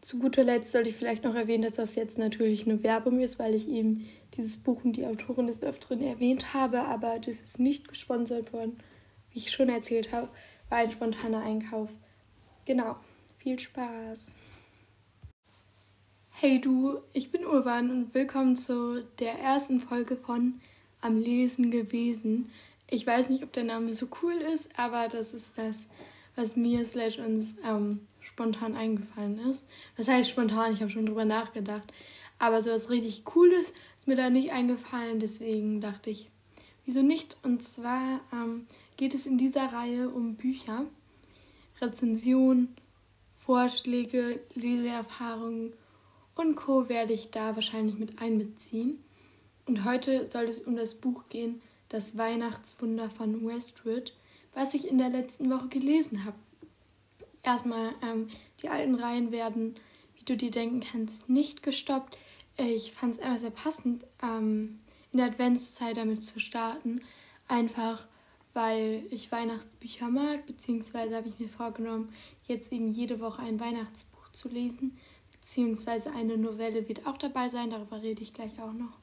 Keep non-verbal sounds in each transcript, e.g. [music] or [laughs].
Zu guter Letzt sollte ich vielleicht noch erwähnen, dass das jetzt natürlich eine Werbung ist, weil ich eben dieses Buch und die Autorin des Öfteren erwähnt habe, aber das ist nicht gesponsert worden. Wie ich schon erzählt habe, war ein spontaner Einkauf. Genau. Viel Spaß. Hey du, ich bin Urban und willkommen zu der ersten Folge von Am Lesen gewesen. Ich weiß nicht, ob der Name so cool ist, aber das ist das, was mir slash uns ähm, spontan eingefallen ist. Was heißt spontan? Ich habe schon drüber nachgedacht. Aber so was richtig Cooles ist mir da nicht eingefallen. Deswegen dachte ich, wieso nicht? Und zwar ähm, geht es in dieser Reihe um Bücher, Rezensionen, Vorschläge, Leseerfahrungen und Co. werde ich da wahrscheinlich mit einbeziehen. Und heute soll es um das Buch gehen, Das Weihnachtswunder von Westwood, was ich in der letzten Woche gelesen habe. Erstmal, ähm, die alten Reihen werden, wie du dir denken kannst, nicht gestoppt. Ich fand es einfach sehr passend, ähm, in der Adventszeit damit zu starten. Einfach, weil ich Weihnachtsbücher mag, beziehungsweise habe ich mir vorgenommen, jetzt eben jede Woche ein Weihnachtsbuch zu lesen, beziehungsweise eine Novelle wird auch dabei sein, darüber rede ich gleich auch noch.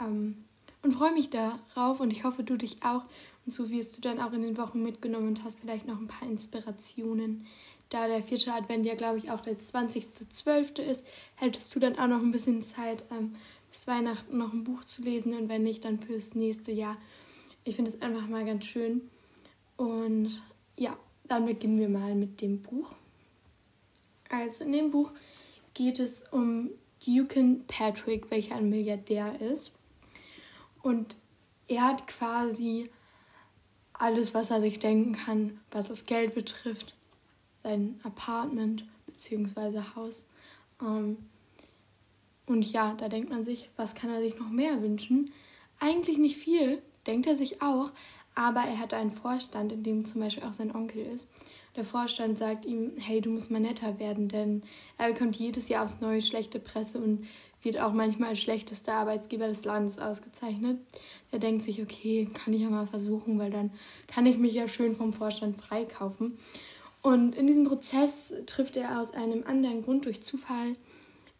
Ähm, und freue mich darauf und ich hoffe, du dich auch. Und so wirst du dann auch in den Wochen mitgenommen und hast vielleicht noch ein paar Inspirationen. Da der vierte Advent ja, glaube ich, auch der 20.12. ist, hättest du dann auch noch ein bisschen Zeit, ähm, bis Weihnachten noch ein Buch zu lesen und wenn nicht, dann fürs nächste Jahr. Ich finde es einfach mal ganz schön. Und ja, dann beginnen wir mal mit dem Buch. Also in dem Buch geht es um Dukin Patrick, welcher ein Milliardär ist. Und er hat quasi alles, was er sich denken kann, was das Geld betrifft. Sein Apartment bzw. Haus. Ähm, und ja, da denkt man sich, was kann er sich noch mehr wünschen? Eigentlich nicht viel, denkt er sich auch, aber er hat einen Vorstand, in dem zum Beispiel auch sein Onkel ist. Der Vorstand sagt ihm, hey, du musst mal netter werden, denn er bekommt jedes Jahr aufs Neue schlechte Presse und wird auch manchmal als schlechtester Arbeitsgeber des Landes ausgezeichnet. Er denkt sich, okay, kann ich ja mal versuchen, weil dann kann ich mich ja schön vom Vorstand freikaufen. Und in diesem Prozess trifft er aus einem anderen Grund durch Zufall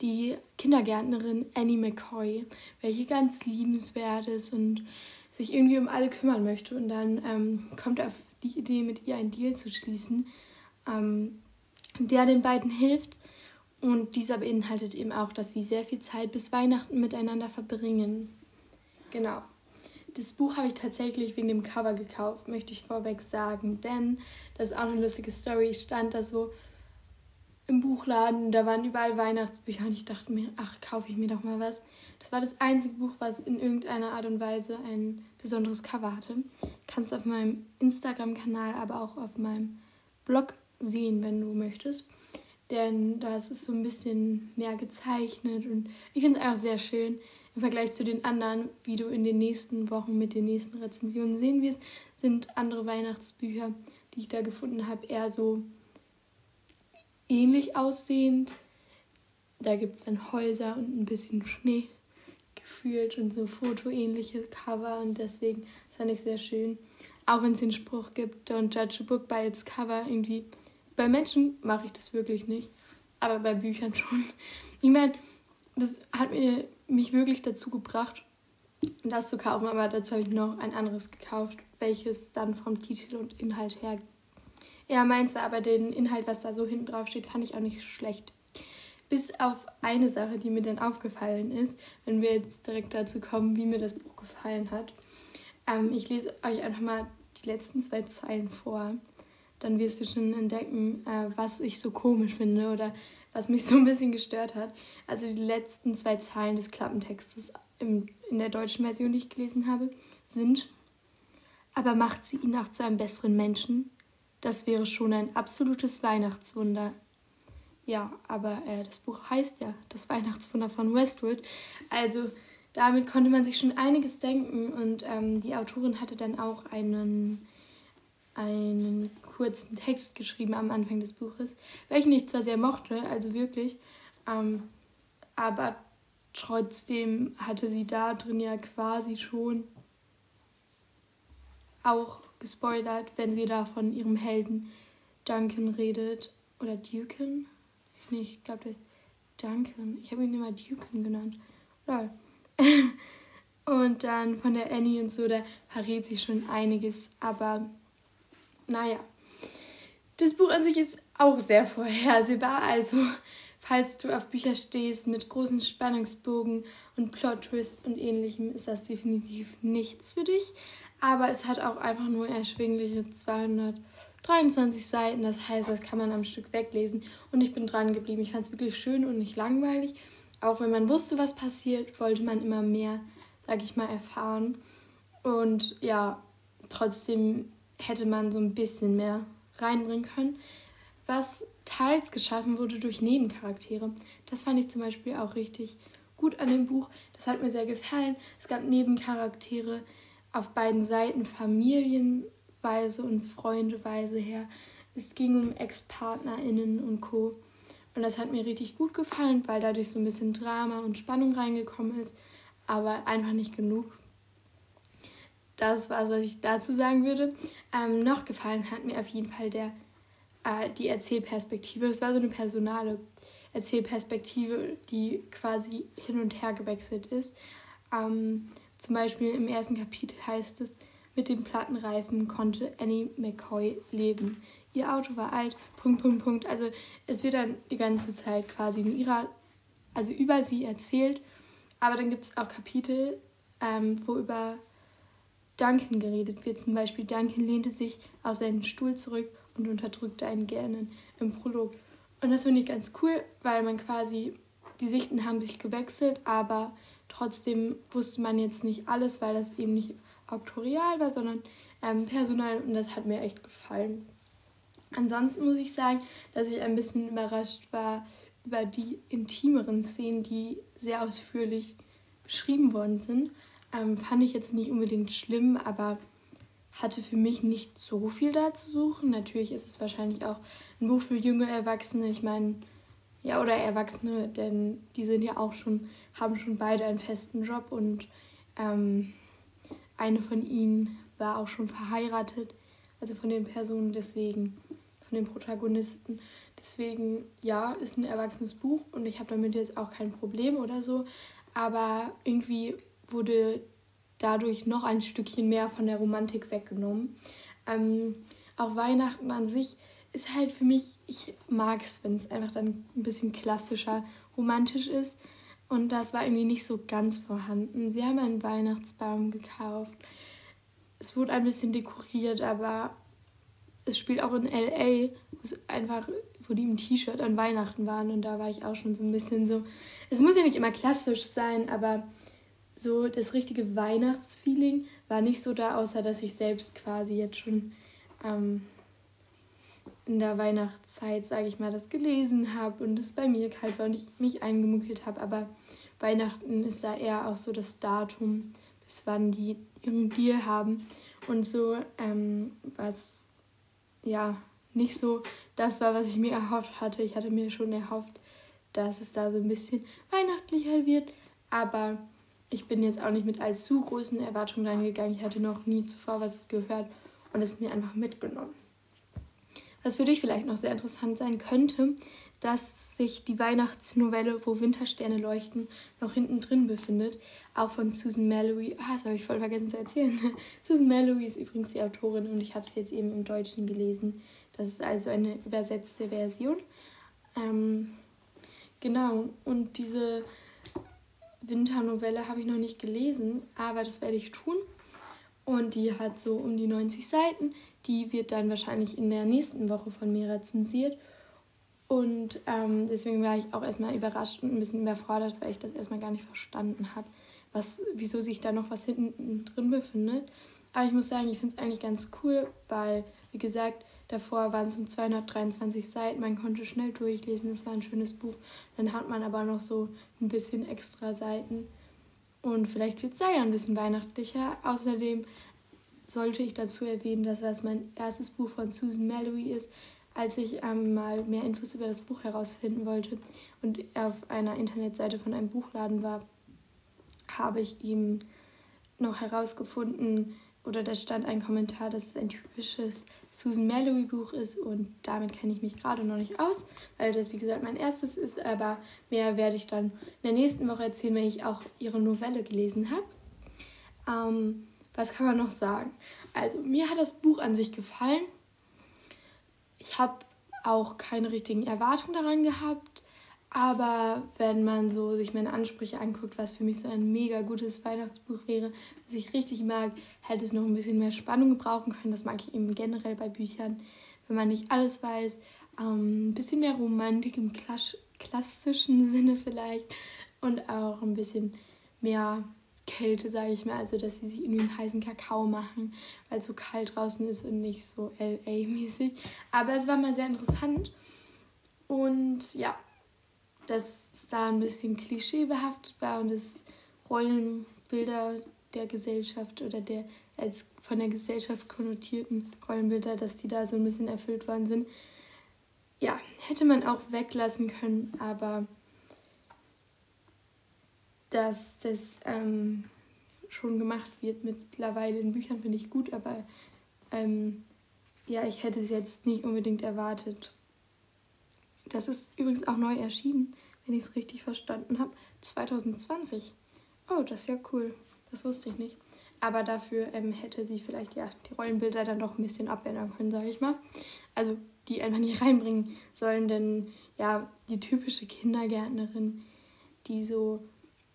die Kindergärtnerin Annie McCoy, welche ganz liebenswert ist und sich irgendwie um alle kümmern möchte. Und dann ähm, kommt er auf die Idee, mit ihr einen Deal zu schließen, ähm, der den beiden hilft. Und dieser beinhaltet eben auch, dass sie sehr viel Zeit bis Weihnachten miteinander verbringen. Genau. Das Buch habe ich tatsächlich wegen dem Cover gekauft, möchte ich vorweg sagen, denn das ist auch eine lustige Story. Ich stand da so im Buchladen, da waren überall Weihnachtsbücher und ich dachte mir, ach, kaufe ich mir doch mal was. Das war das einzige Buch, was in irgendeiner Art und Weise ein besonderes Cover hatte. Kannst auf meinem Instagram-Kanal, aber auch auf meinem Blog sehen, wenn du möchtest. Denn das ist so ein bisschen mehr gezeichnet und ich finde es einfach sehr schön im Vergleich zu den anderen, wie du in den nächsten Wochen mit den nächsten Rezensionen sehen wirst, sind andere Weihnachtsbücher, die ich da gefunden habe, eher so ähnlich aussehend. Da gibt es dann Häuser und ein bisschen Schnee gefühlt und so fotoähnliche Cover und deswegen fand ich sehr schön. Auch wenn es den Spruch gibt, don't judge a book by its cover, irgendwie. Bei Menschen mache ich das wirklich nicht, aber bei Büchern schon. Ich meine, das hat mir, mich wirklich dazu gebracht, das zu kaufen, aber dazu habe ich noch ein anderes gekauft, welches dann vom Titel und Inhalt her. Ja, meins war aber den Inhalt, was da so hinten drauf steht, fand ich auch nicht schlecht. Bis auf eine Sache, die mir dann aufgefallen ist, wenn wir jetzt direkt dazu kommen, wie mir das Buch gefallen hat. Ähm, ich lese euch einfach mal die letzten zwei Zeilen vor. Dann wirst du schon entdecken, äh, was ich so komisch finde oder was mich so ein bisschen gestört hat. Also die letzten zwei Zeilen des Klappentextes im, in der deutschen Version, die ich gelesen habe, sind, aber macht sie ihn auch zu einem besseren Menschen? Das wäre schon ein absolutes Weihnachtswunder. Ja, aber äh, das Buch heißt ja Das Weihnachtswunder von Westwood. Also damit konnte man sich schon einiges denken und ähm, die Autorin hatte dann auch einen, einen kurzen Text geschrieben am Anfang des Buches, welchen ich zwar sehr mochte, also wirklich, ähm, aber trotzdem hatte sie da drin ja quasi schon auch gespoilert, wenn sie da von ihrem Helden Duncan redet oder Dukin. Nee, ich glaube, der ist Duncan. Ich habe ihn immer Duken genannt. Lol. [laughs] und dann von der Annie und so, da verrät sich schon einiges. Aber naja. Das Buch an sich ist auch sehr vorhersehbar. Also, falls du auf Bücher stehst mit großen Spannungsbogen und Plot-Twist und ähnlichem, ist das definitiv nichts für dich. Aber es hat auch einfach nur erschwingliche 223 Seiten. Das heißt, das kann man am Stück weglesen. Und ich bin dran geblieben. Ich fand es wirklich schön und nicht langweilig. Auch wenn man wusste, was passiert, wollte man immer mehr, sag ich mal, erfahren. Und ja, trotzdem hätte man so ein bisschen mehr reinbringen können, was teils geschaffen wurde durch Nebencharaktere. Das fand ich zum Beispiel auch richtig gut an dem Buch. Das hat mir sehr gefallen. Es gab Nebencharaktere auf beiden Seiten, familienweise und freundeweise her. Es ging um Ex-PartnerInnen und Co. Und das hat mir richtig gut gefallen, weil dadurch so ein bisschen Drama und Spannung reingekommen ist, aber einfach nicht genug. Das war, was ich dazu sagen würde. Ähm, noch gefallen hat mir auf jeden Fall der, äh, die Erzählperspektive. Es war so eine personale Erzählperspektive, die quasi hin und her gewechselt ist. Ähm, zum Beispiel im ersten Kapitel heißt es, mit dem Plattenreifen konnte Annie McCoy leben. Ihr Auto war alt, Punkt, Punkt, Punkt. Also es wird dann die ganze Zeit quasi in ihrer, also über sie erzählt. Aber dann gibt es auch Kapitel, ähm, wo über Duncan geredet wird. Zum Beispiel Duncan lehnte sich auf seinen Stuhl zurück und unterdrückte einen Gähnen im Prolog. Und das finde ich ganz cool, weil man quasi, die Sichten haben sich gewechselt, aber trotzdem wusste man jetzt nicht alles, weil das eben nicht auktorial war, sondern ähm, personal und das hat mir echt gefallen. Ansonsten muss ich sagen, dass ich ein bisschen überrascht war über die intimeren Szenen, die sehr ausführlich beschrieben worden sind. Ähm, fand ich jetzt nicht unbedingt schlimm, aber hatte für mich nicht so viel da zu suchen. Natürlich ist es wahrscheinlich auch ein Buch für junge Erwachsene. Ich meine, ja, oder Erwachsene, denn die sind ja auch schon, haben schon beide einen festen Job und ähm, eine von ihnen war auch schon verheiratet, also von den Personen deswegen, von den Protagonisten. Deswegen, ja, ist ein erwachsenes Buch und ich habe damit jetzt auch kein Problem oder so. Aber irgendwie wurde dadurch noch ein Stückchen mehr von der Romantik weggenommen. Ähm, auch Weihnachten an sich ist halt für mich, ich mag es, wenn es einfach dann ein bisschen klassischer, romantisch ist. Und das war irgendwie nicht so ganz vorhanden. Sie haben einen Weihnachtsbaum gekauft. Es wurde ein bisschen dekoriert, aber es spielt auch in LA, wo es einfach, wo die im T-Shirt an Weihnachten waren. Und da war ich auch schon so ein bisschen so. Es muss ja nicht immer klassisch sein, aber so das richtige Weihnachtsfeeling war nicht so da, außer dass ich selbst quasi jetzt schon ähm, in der Weihnachtszeit, sage ich mal, das gelesen habe und es bei mir kalt war und ich mich eingemuckelt habe. Aber Weihnachten ist da eher auch so das Datum, bis wann die ihren Deal haben. Und so, ähm, was ja nicht so das war, was ich mir erhofft hatte. Ich hatte mir schon erhofft, dass es da so ein bisschen weihnachtlicher wird. Aber ich bin jetzt auch nicht mit allzu großen Erwartungen reingegangen. Ich hatte noch nie zuvor was gehört und es mir einfach mitgenommen. Was für dich vielleicht noch sehr interessant sein könnte, dass sich die Weihnachtsnovelle, wo Wintersterne leuchten, noch hinten drin befindet, auch von Susan Mallory. Ah, das habe ich voll vergessen zu erzählen. [laughs] Susan Mallory ist übrigens die Autorin und ich habe es jetzt eben im Deutschen gelesen. Das ist also eine übersetzte Version. Ähm, genau, und diese Winternovelle habe ich noch nicht gelesen, aber das werde ich tun. Und die hat so um die 90 Seiten. Die wird dann wahrscheinlich in der nächsten Woche von mir rezensiert. Und ähm, deswegen war ich auch erstmal überrascht und ein bisschen überfordert, weil ich das erstmal gar nicht verstanden habe, was, wieso sich da noch was hinten drin befindet. Aber ich muss sagen, ich finde es eigentlich ganz cool, weil, wie gesagt, Davor waren es um 223 Seiten, man konnte schnell durchlesen, es war ein schönes Buch. Dann hat man aber noch so ein bisschen extra Seiten. Und vielleicht wird es da ja ein bisschen weihnachtlicher. Außerdem sollte ich dazu erwähnen, dass das mein erstes Buch von Susan Mallory ist. Als ich ähm, mal mehr Infos über das Buch herausfinden wollte und auf einer Internetseite von einem Buchladen war, habe ich ihm noch herausgefunden, oder da stand ein Kommentar, dass es ein typisches Susan Mallory Buch ist und damit kenne ich mich gerade noch nicht aus, weil das wie gesagt mein erstes ist, aber mehr werde ich dann in der nächsten Woche erzählen, wenn ich auch ihre Novelle gelesen habe. Ähm, was kann man noch sagen? Also mir hat das Buch an sich gefallen. Ich habe auch keine richtigen Erwartungen daran gehabt. Aber wenn man so sich meine Ansprüche anguckt, was für mich so ein mega gutes Weihnachtsbuch wäre, was ich richtig mag, hätte es noch ein bisschen mehr Spannung gebrauchen können. Das mag ich eben generell bei Büchern, wenn man nicht alles weiß. Ähm, ein bisschen mehr Romantik im klassischen Sinne vielleicht und auch ein bisschen mehr Kälte, sage ich mal. Also, dass sie sich irgendwie einen heißen Kakao machen, weil es so kalt draußen ist und nicht so LA-mäßig. Aber es war mal sehr interessant. Und ja, dass es da ein bisschen klischeebehaftet war und es Rollenbilder der Gesellschaft oder der als von der Gesellschaft konnotierten Rollenbilder, dass die da so ein bisschen erfüllt worden sind. Ja, hätte man auch weglassen können, aber dass das ähm, schon gemacht wird mittlerweile in Büchern, finde ich gut, aber ähm, ja, ich hätte es jetzt nicht unbedingt erwartet. Das ist übrigens auch neu erschienen, wenn ich es richtig verstanden habe. 2020. Oh, das ist ja cool. Das wusste ich nicht. Aber dafür ähm, hätte sie vielleicht ja die Rollenbilder dann doch ein bisschen abändern können, sage ich mal. Also die einfach nicht [laughs] reinbringen sollen, denn ja, die typische Kindergärtnerin, die so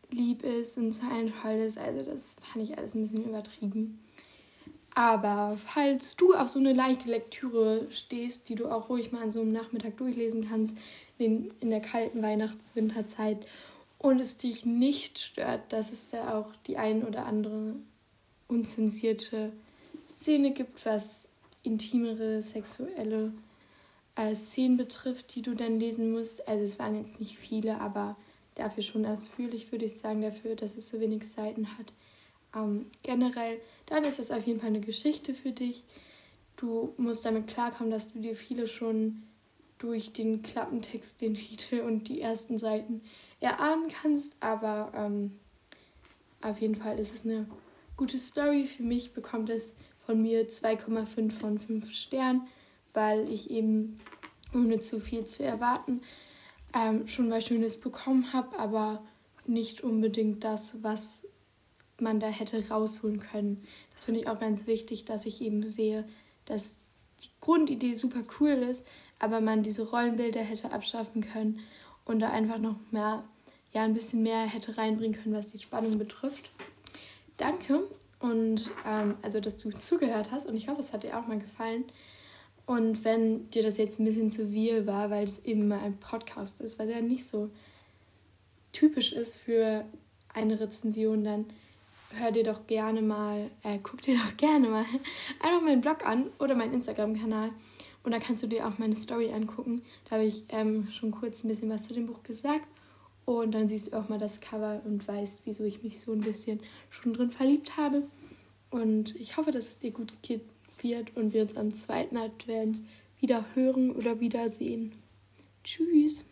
lieb ist und zeilentoll ist, also das fand ich alles ein bisschen übertrieben. Aber falls du auf so eine leichte Lektüre stehst, die du auch ruhig mal an so einem Nachmittag durchlesen kannst, in, in der kalten Weihnachts-Winterzeit und es dich nicht stört, dass es da auch die ein oder andere unzensierte Szene gibt, was intimere sexuelle äh, Szenen betrifft, die du dann lesen musst. Also es waren jetzt nicht viele, aber dafür schon ausführlich, würde ich sagen, dafür, dass es so wenig Seiten hat. Ähm, generell, dann ist es auf jeden Fall eine Geschichte für dich. Du musst damit klarkommen, dass du dir viele schon durch den Klappentext, den Titel und die ersten Seiten erahnen kannst, aber ähm, auf jeden Fall ist es eine gute Story. Für mich bekommt es von mir 2,5 von 5 Sternen, weil ich eben ohne zu viel zu erwarten ähm, schon mal Schönes bekommen habe, aber nicht unbedingt das, was man da hätte rausholen können. Das finde ich auch ganz wichtig, dass ich eben sehe, dass die Grundidee super cool ist, aber man diese Rollenbilder hätte abschaffen können und da einfach noch mehr, ja, ein bisschen mehr hätte reinbringen können, was die Spannung betrifft. Danke und ähm, also, dass du zugehört hast und ich hoffe, es hat dir auch mal gefallen. Und wenn dir das jetzt ein bisschen zu viel war, weil es eben mal ein Podcast ist, weil er ja nicht so typisch ist für eine Rezension, dann hör dir doch gerne mal, äh, guck dir doch gerne mal [laughs] einfach meinen Blog an oder meinen Instagram-Kanal. Und da kannst du dir auch meine Story angucken. Da habe ich ähm, schon kurz ein bisschen was zu dem Buch gesagt. Und dann siehst du auch mal das Cover und weißt, wieso ich mich so ein bisschen schon drin verliebt habe. Und ich hoffe, dass es dir gut geht wird und wir uns am zweiten Advent wieder hören oder wiedersehen. Tschüss.